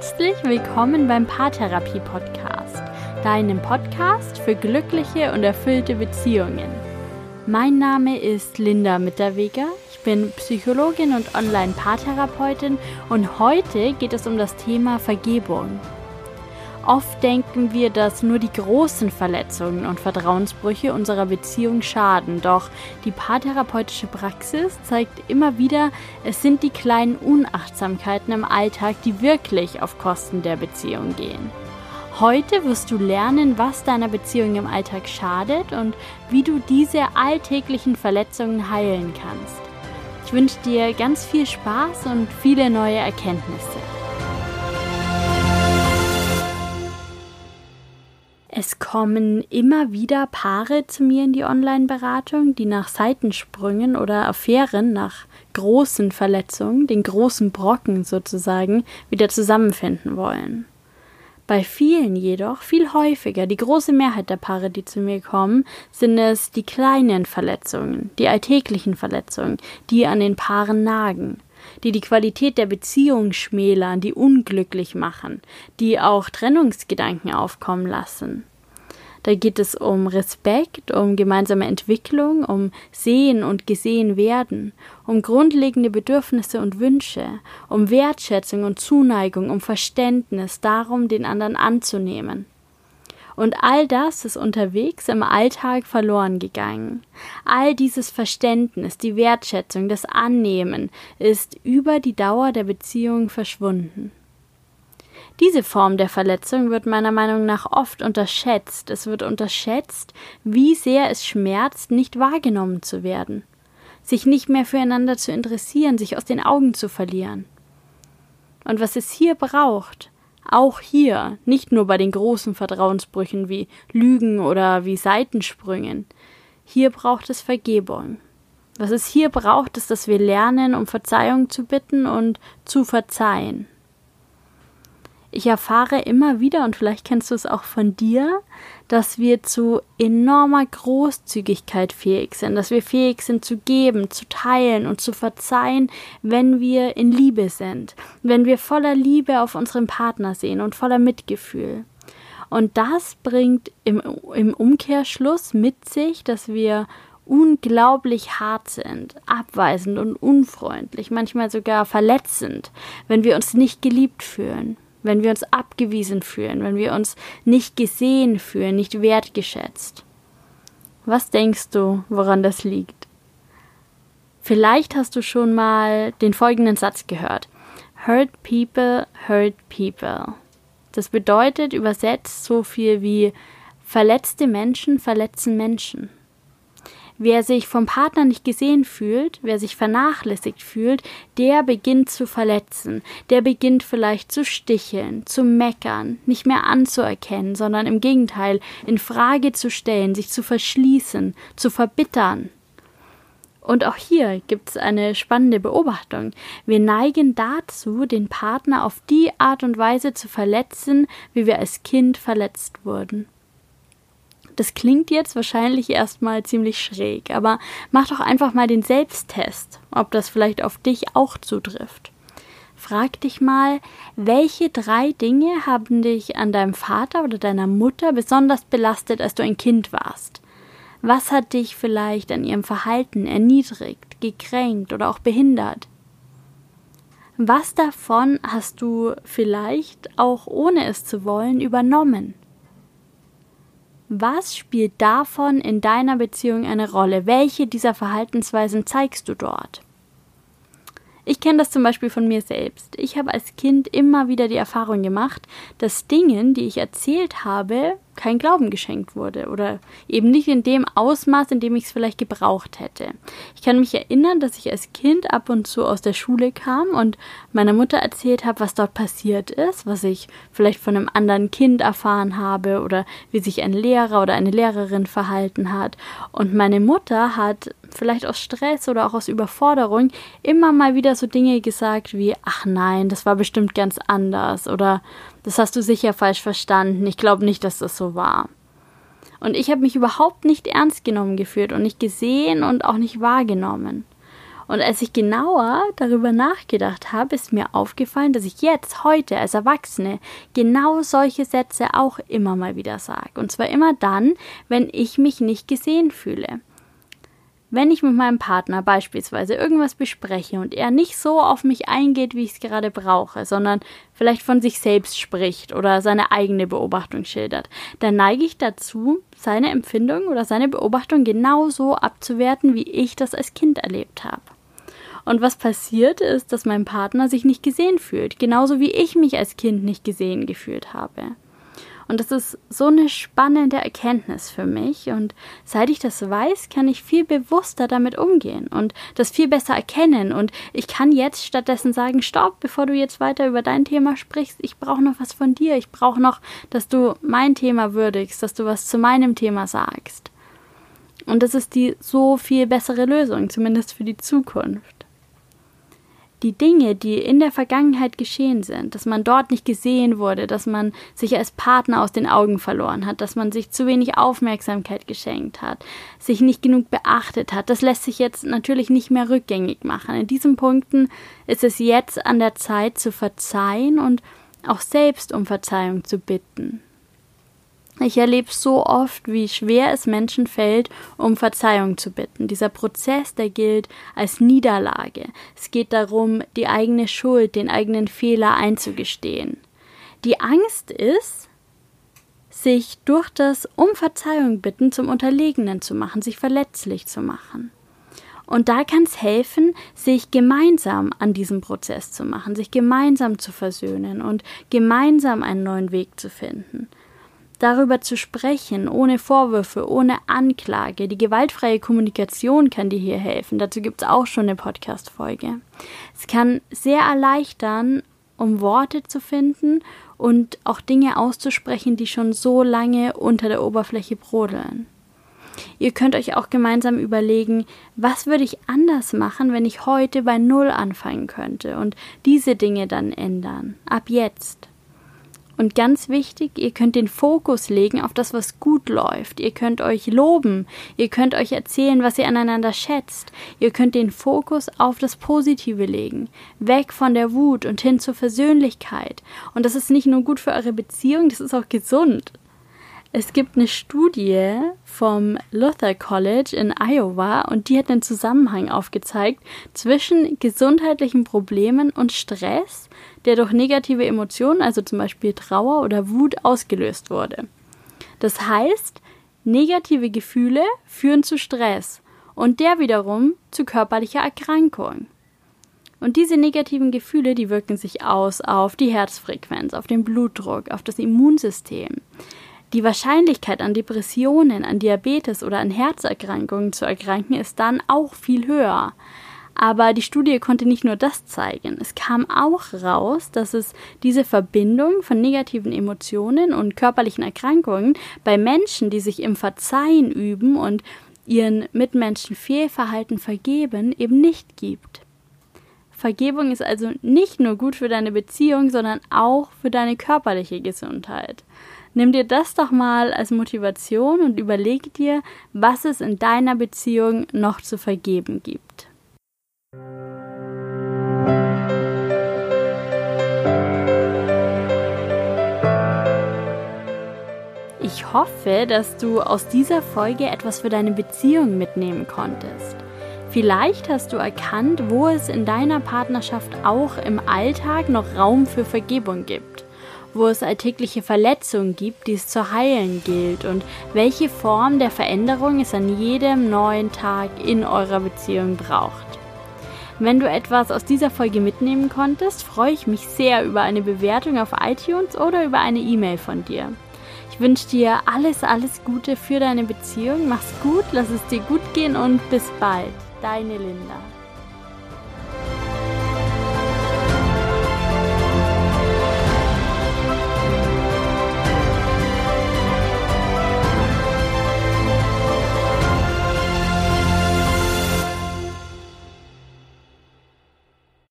Herzlich willkommen beim Paartherapie Podcast, deinem Podcast für glückliche und erfüllte Beziehungen. Mein Name ist Linda Mitterweger. Ich bin Psychologin und Online-Paartherapeutin und heute geht es um das Thema Vergebung. Oft denken wir, dass nur die großen Verletzungen und Vertrauensbrüche unserer Beziehung schaden, doch die paartherapeutische Praxis zeigt immer wieder, es sind die kleinen Unachtsamkeiten im Alltag, die wirklich auf Kosten der Beziehung gehen. Heute wirst du lernen, was deiner Beziehung im Alltag schadet und wie du diese alltäglichen Verletzungen heilen kannst. Ich wünsche dir ganz viel Spaß und viele neue Erkenntnisse. Es kommen immer wieder Paare zu mir in die Online-Beratung, die nach Seitensprüngen oder Affären, nach großen Verletzungen, den großen Brocken sozusagen, wieder zusammenfinden wollen. Bei vielen jedoch, viel häufiger, die große Mehrheit der Paare, die zu mir kommen, sind es die kleinen Verletzungen, die alltäglichen Verletzungen, die an den Paaren nagen die die Qualität der Beziehung schmälern, die unglücklich machen, die auch Trennungsgedanken aufkommen lassen. Da geht es um Respekt, um gemeinsame Entwicklung, um Sehen und gesehen werden, um grundlegende Bedürfnisse und Wünsche, um Wertschätzung und Zuneigung, um Verständnis, darum, den anderen anzunehmen. Und all das ist unterwegs im Alltag verloren gegangen. All dieses Verständnis, die Wertschätzung, das Annehmen ist über die Dauer der Beziehung verschwunden. Diese Form der Verletzung wird meiner Meinung nach oft unterschätzt. Es wird unterschätzt, wie sehr es schmerzt, nicht wahrgenommen zu werden, sich nicht mehr füreinander zu interessieren, sich aus den Augen zu verlieren. Und was es hier braucht, auch hier, nicht nur bei den großen Vertrauensbrüchen wie Lügen oder wie Seitensprüngen. Hier braucht es Vergebung. Was es hier braucht, ist, dass wir lernen, um Verzeihung zu bitten und zu verzeihen. Ich erfahre immer wieder, und vielleicht kennst du es auch von dir, dass wir zu enormer Großzügigkeit fähig sind, dass wir fähig sind zu geben, zu teilen und zu verzeihen, wenn wir in Liebe sind, wenn wir voller Liebe auf unseren Partner sehen und voller Mitgefühl. Und das bringt im, im Umkehrschluss mit sich, dass wir unglaublich hart sind, abweisend und unfreundlich, manchmal sogar verletzend, wenn wir uns nicht geliebt fühlen wenn wir uns abgewiesen fühlen, wenn wir uns nicht gesehen fühlen, nicht wertgeschätzt. Was denkst du, woran das liegt? Vielleicht hast du schon mal den folgenden Satz gehört. Hurt people, hurt people. Das bedeutet übersetzt so viel wie verletzte Menschen verletzen Menschen. Wer sich vom Partner nicht gesehen fühlt, wer sich vernachlässigt fühlt, der beginnt zu verletzen, der beginnt vielleicht zu sticheln, zu meckern, nicht mehr anzuerkennen, sondern im Gegenteil in Frage zu stellen, sich zu verschließen, zu verbittern. Und auch hier gibt es eine spannende Beobachtung. Wir neigen dazu, den Partner auf die Art und Weise zu verletzen, wie wir als Kind verletzt wurden. Das klingt jetzt wahrscheinlich erstmal ziemlich schräg, aber mach doch einfach mal den Selbsttest, ob das vielleicht auf dich auch zutrifft. Frag dich mal, welche drei Dinge haben dich an deinem Vater oder deiner Mutter besonders belastet, als du ein Kind warst? Was hat dich vielleicht an ihrem Verhalten erniedrigt, gekränkt oder auch behindert? Was davon hast du vielleicht auch ohne es zu wollen übernommen? Was spielt davon in deiner Beziehung eine Rolle? Welche dieser Verhaltensweisen zeigst du dort? Ich kenne das zum Beispiel von mir selbst. Ich habe als Kind immer wieder die Erfahrung gemacht, dass Dingen, die ich erzählt habe, kein Glauben geschenkt wurde oder eben nicht in dem Ausmaß, in dem ich es vielleicht gebraucht hätte. Ich kann mich erinnern, dass ich als Kind ab und zu aus der Schule kam und meiner Mutter erzählt habe, was dort passiert ist, was ich vielleicht von einem anderen Kind erfahren habe oder wie sich ein Lehrer oder eine Lehrerin verhalten hat. Und meine Mutter hat vielleicht aus Stress oder auch aus Überforderung immer mal wieder so Dinge gesagt wie, ach nein, das war bestimmt ganz anders oder das hast du sicher falsch verstanden, ich glaube nicht, dass das so war. Und ich habe mich überhaupt nicht ernst genommen gefühlt und nicht gesehen und auch nicht wahrgenommen. Und als ich genauer darüber nachgedacht habe, ist mir aufgefallen, dass ich jetzt, heute als Erwachsene, genau solche Sätze auch immer mal wieder sage. Und zwar immer dann, wenn ich mich nicht gesehen fühle. Wenn ich mit meinem Partner beispielsweise irgendwas bespreche und er nicht so auf mich eingeht, wie ich es gerade brauche, sondern vielleicht von sich selbst spricht oder seine eigene Beobachtung schildert, dann neige ich dazu, seine Empfindung oder seine Beobachtung genauso abzuwerten, wie ich das als Kind erlebt habe. Und was passiert ist, dass mein Partner sich nicht gesehen fühlt, genauso wie ich mich als Kind nicht gesehen gefühlt habe. Und das ist so eine spannende Erkenntnis für mich. Und seit ich das weiß, kann ich viel bewusster damit umgehen und das viel besser erkennen. Und ich kann jetzt stattdessen sagen, stopp, bevor du jetzt weiter über dein Thema sprichst, ich brauche noch was von dir. Ich brauche noch, dass du mein Thema würdigst, dass du was zu meinem Thema sagst. Und das ist die so viel bessere Lösung, zumindest für die Zukunft die Dinge, die in der Vergangenheit geschehen sind, dass man dort nicht gesehen wurde, dass man sich als Partner aus den Augen verloren hat, dass man sich zu wenig Aufmerksamkeit geschenkt hat, sich nicht genug beachtet hat, das lässt sich jetzt natürlich nicht mehr rückgängig machen. In diesen Punkten ist es jetzt an der Zeit zu verzeihen und auch selbst um Verzeihung zu bitten. Ich erlebe so oft, wie schwer es Menschen fällt, um Verzeihung zu bitten. Dieser Prozess, der gilt als Niederlage. Es geht darum, die eigene Schuld, den eigenen Fehler einzugestehen. Die Angst ist, sich durch das Um Verzeihung bitten zum Unterlegenen zu machen, sich verletzlich zu machen. Und da kann es helfen, sich gemeinsam an diesem Prozess zu machen, sich gemeinsam zu versöhnen und gemeinsam einen neuen Weg zu finden darüber zu sprechen, ohne Vorwürfe, ohne Anklage. Die gewaltfreie Kommunikation kann dir hier helfen. Dazu gibt es auch schon eine Podcast-Folge. Es kann sehr erleichtern, um Worte zu finden und auch Dinge auszusprechen, die schon so lange unter der Oberfläche brodeln. Ihr könnt euch auch gemeinsam überlegen, was würde ich anders machen, wenn ich heute bei Null anfangen könnte und diese Dinge dann ändern. Ab jetzt. Und ganz wichtig, ihr könnt den Fokus legen auf das, was gut läuft. Ihr könnt euch loben. Ihr könnt euch erzählen, was ihr aneinander schätzt. Ihr könnt den Fokus auf das Positive legen. Weg von der Wut und hin zur Versöhnlichkeit. Und das ist nicht nur gut für eure Beziehung, das ist auch gesund. Es gibt eine Studie vom Luther College in Iowa und die hat einen Zusammenhang aufgezeigt zwischen gesundheitlichen Problemen und Stress, der durch negative Emotionen, also zum Beispiel Trauer oder Wut, ausgelöst wurde. Das heißt, negative Gefühle führen zu Stress und der wiederum zu körperlicher Erkrankung. Und diese negativen Gefühle, die wirken sich aus auf die Herzfrequenz, auf den Blutdruck, auf das Immunsystem. Die Wahrscheinlichkeit an Depressionen, an Diabetes oder an Herzerkrankungen zu erkranken ist dann auch viel höher. Aber die Studie konnte nicht nur das zeigen. Es kam auch raus, dass es diese Verbindung von negativen Emotionen und körperlichen Erkrankungen bei Menschen, die sich im Verzeihen üben und ihren Mitmenschen Fehlverhalten vergeben, eben nicht gibt. Vergebung ist also nicht nur gut für deine Beziehung, sondern auch für deine körperliche Gesundheit. Nimm dir das doch mal als Motivation und überleg dir, was es in deiner Beziehung noch zu vergeben gibt. Ich hoffe, dass du aus dieser Folge etwas für deine Beziehung mitnehmen konntest. Vielleicht hast du erkannt, wo es in deiner Partnerschaft auch im Alltag noch Raum für Vergebung gibt wo es alltägliche Verletzungen gibt, die es zu heilen gilt und welche Form der Veränderung es an jedem neuen Tag in eurer Beziehung braucht. Wenn du etwas aus dieser Folge mitnehmen konntest, freue ich mich sehr über eine Bewertung auf iTunes oder über eine E-Mail von dir. Ich wünsche dir alles, alles Gute für deine Beziehung. Mach's gut, lass es dir gut gehen und bis bald. Deine Linda.